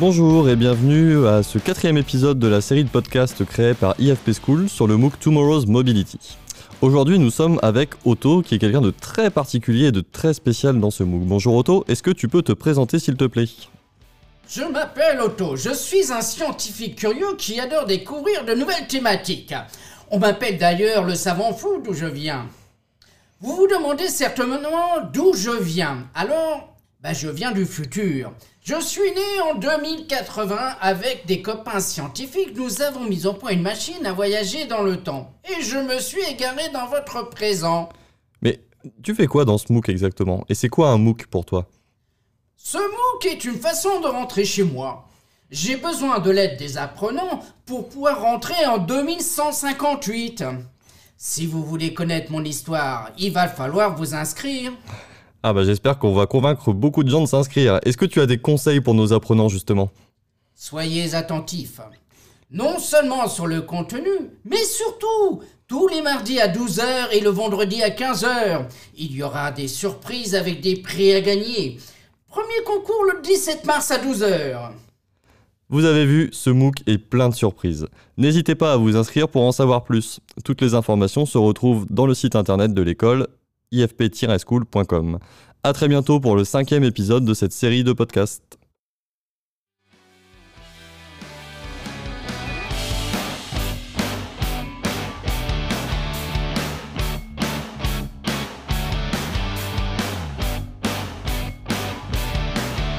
Bonjour et bienvenue à ce quatrième épisode de la série de podcasts créée par IFP School sur le MOOC Tomorrow's Mobility. Aujourd'hui, nous sommes avec Otto, qui est quelqu'un de très particulier et de très spécial dans ce MOOC. Bonjour Otto, est-ce que tu peux te présenter s'il te plaît? Je m'appelle Otto, je suis un scientifique curieux qui adore découvrir de nouvelles thématiques. On m'appelle d'ailleurs le savant fou d'où je viens. Vous vous demandez certainement d'où je viens. Alors, bah, je viens du futur. Je suis né en 2080 avec des copains scientifiques. Nous avons mis au point une machine à voyager dans le temps. Et je me suis égaré dans votre présent. Mais tu fais quoi dans ce MOOC exactement? Et c'est quoi un MOOC pour toi? Ce MOOC est une façon de rentrer chez moi. J'ai besoin de l'aide des apprenants pour pouvoir rentrer en 2158. Si vous voulez connaître mon histoire, il va falloir vous inscrire. Ah bah j'espère qu'on va convaincre beaucoup de gens de s'inscrire. Est-ce que tu as des conseils pour nos apprenants justement? Soyez attentifs. Non seulement sur le contenu, mais surtout tous les mardis à 12h et le vendredi à 15h. Il y aura des surprises avec des prix à gagner. Premier concours le 17 mars à 12h. Vous avez vu, ce MOOC est plein de surprises. N'hésitez pas à vous inscrire pour en savoir plus. Toutes les informations se retrouvent dans le site internet de l'école ifp-school.com. A très bientôt pour le cinquième épisode de cette série de podcasts.